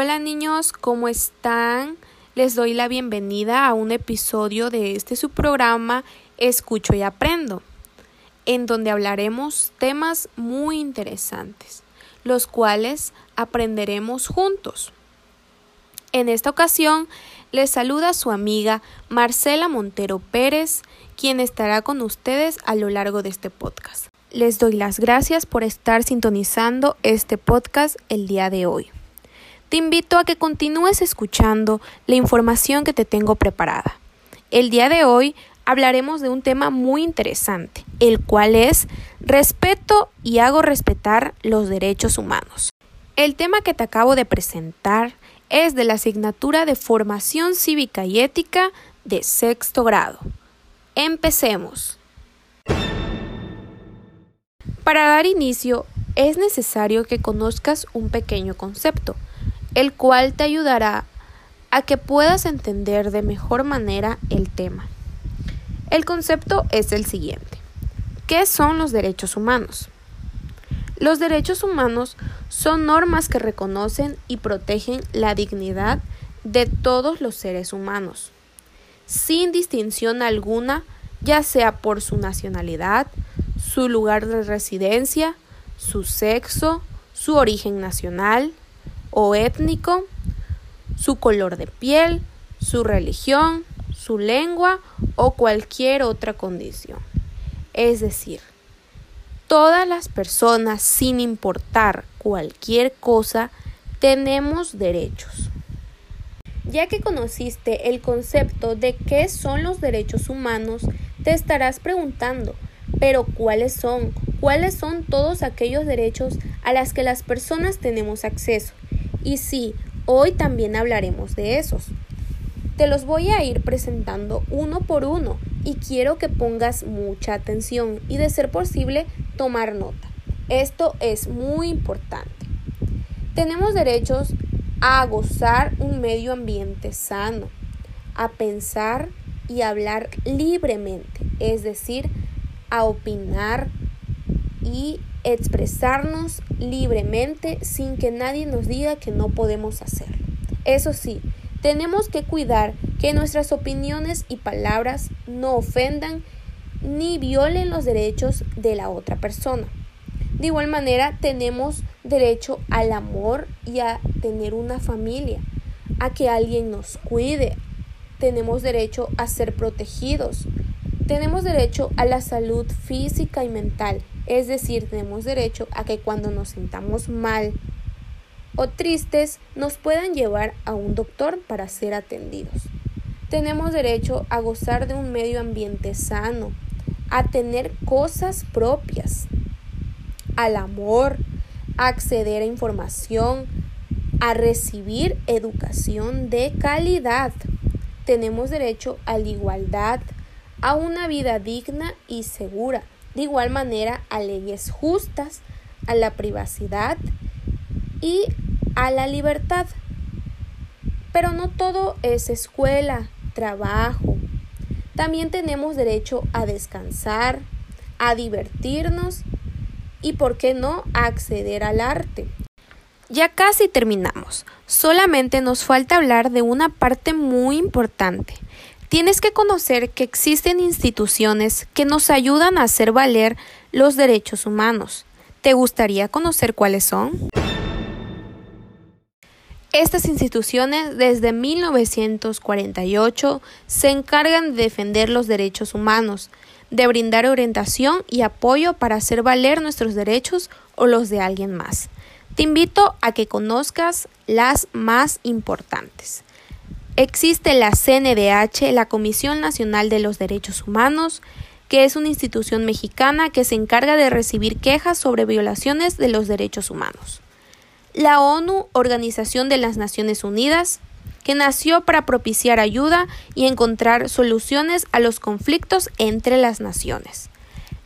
Hola niños, ¿cómo están? Les doy la bienvenida a un episodio de este su programa Escucho y Aprendo, en donde hablaremos temas muy interesantes, los cuales aprenderemos juntos. En esta ocasión les saluda su amiga Marcela Montero Pérez, quien estará con ustedes a lo largo de este podcast. Les doy las gracias por estar sintonizando este podcast el día de hoy te invito a que continúes escuchando la información que te tengo preparada. El día de hoy hablaremos de un tema muy interesante, el cual es respeto y hago respetar los derechos humanos. El tema que te acabo de presentar es de la asignatura de Formación Cívica y Ética de sexto grado. Empecemos. Para dar inicio, es necesario que conozcas un pequeño concepto el cual te ayudará a que puedas entender de mejor manera el tema. El concepto es el siguiente. ¿Qué son los derechos humanos? Los derechos humanos son normas que reconocen y protegen la dignidad de todos los seres humanos, sin distinción alguna, ya sea por su nacionalidad, su lugar de residencia, su sexo, su origen nacional, o étnico, su color de piel, su religión, su lengua o cualquier otra condición. Es decir, todas las personas, sin importar cualquier cosa, tenemos derechos. Ya que conociste el concepto de qué son los derechos humanos, te estarás preguntando, pero ¿cuáles son? ¿Cuáles son todos aquellos derechos a los que las personas tenemos acceso? Y sí, hoy también hablaremos de esos. Te los voy a ir presentando uno por uno y quiero que pongas mucha atención y de ser posible tomar nota. Esto es muy importante. Tenemos derechos a gozar un medio ambiente sano, a pensar y hablar libremente, es decir, a opinar y expresarnos libremente sin que nadie nos diga que no podemos hacerlo. Eso sí, tenemos que cuidar que nuestras opiniones y palabras no ofendan ni violen los derechos de la otra persona. De igual manera, tenemos derecho al amor y a tener una familia, a que alguien nos cuide. Tenemos derecho a ser protegidos. Tenemos derecho a la salud física y mental es decir, tenemos derecho a que cuando nos sintamos mal o tristes nos puedan llevar a un doctor para ser atendidos. Tenemos derecho a gozar de un medio ambiente sano, a tener cosas propias, al amor, a acceder a información, a recibir educación de calidad. Tenemos derecho a la igualdad, a una vida digna y segura de igual manera a leyes justas, a la privacidad y a la libertad. Pero no todo es escuela, trabajo. También tenemos derecho a descansar, a divertirnos y, ¿por qué no?, a acceder al arte. Ya casi terminamos. Solamente nos falta hablar de una parte muy importante, Tienes que conocer que existen instituciones que nos ayudan a hacer valer los derechos humanos. ¿Te gustaría conocer cuáles son? Estas instituciones desde 1948 se encargan de defender los derechos humanos, de brindar orientación y apoyo para hacer valer nuestros derechos o los de alguien más. Te invito a que conozcas las más importantes. Existe la CNDH, la Comisión Nacional de los Derechos Humanos, que es una institución mexicana que se encarga de recibir quejas sobre violaciones de los derechos humanos. La ONU, Organización de las Naciones Unidas, que nació para propiciar ayuda y encontrar soluciones a los conflictos entre las naciones.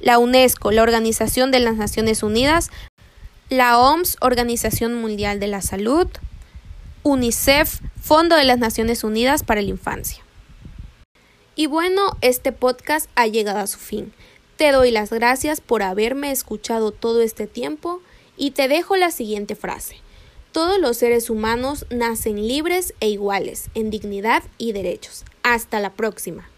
La UNESCO, la Organización de las Naciones Unidas, la OMS, Organización Mundial de la Salud, UNICEF, Fondo de las Naciones Unidas para la Infancia. Y bueno, este podcast ha llegado a su fin. Te doy las gracias por haberme escuchado todo este tiempo y te dejo la siguiente frase. Todos los seres humanos nacen libres e iguales en dignidad y derechos. Hasta la próxima.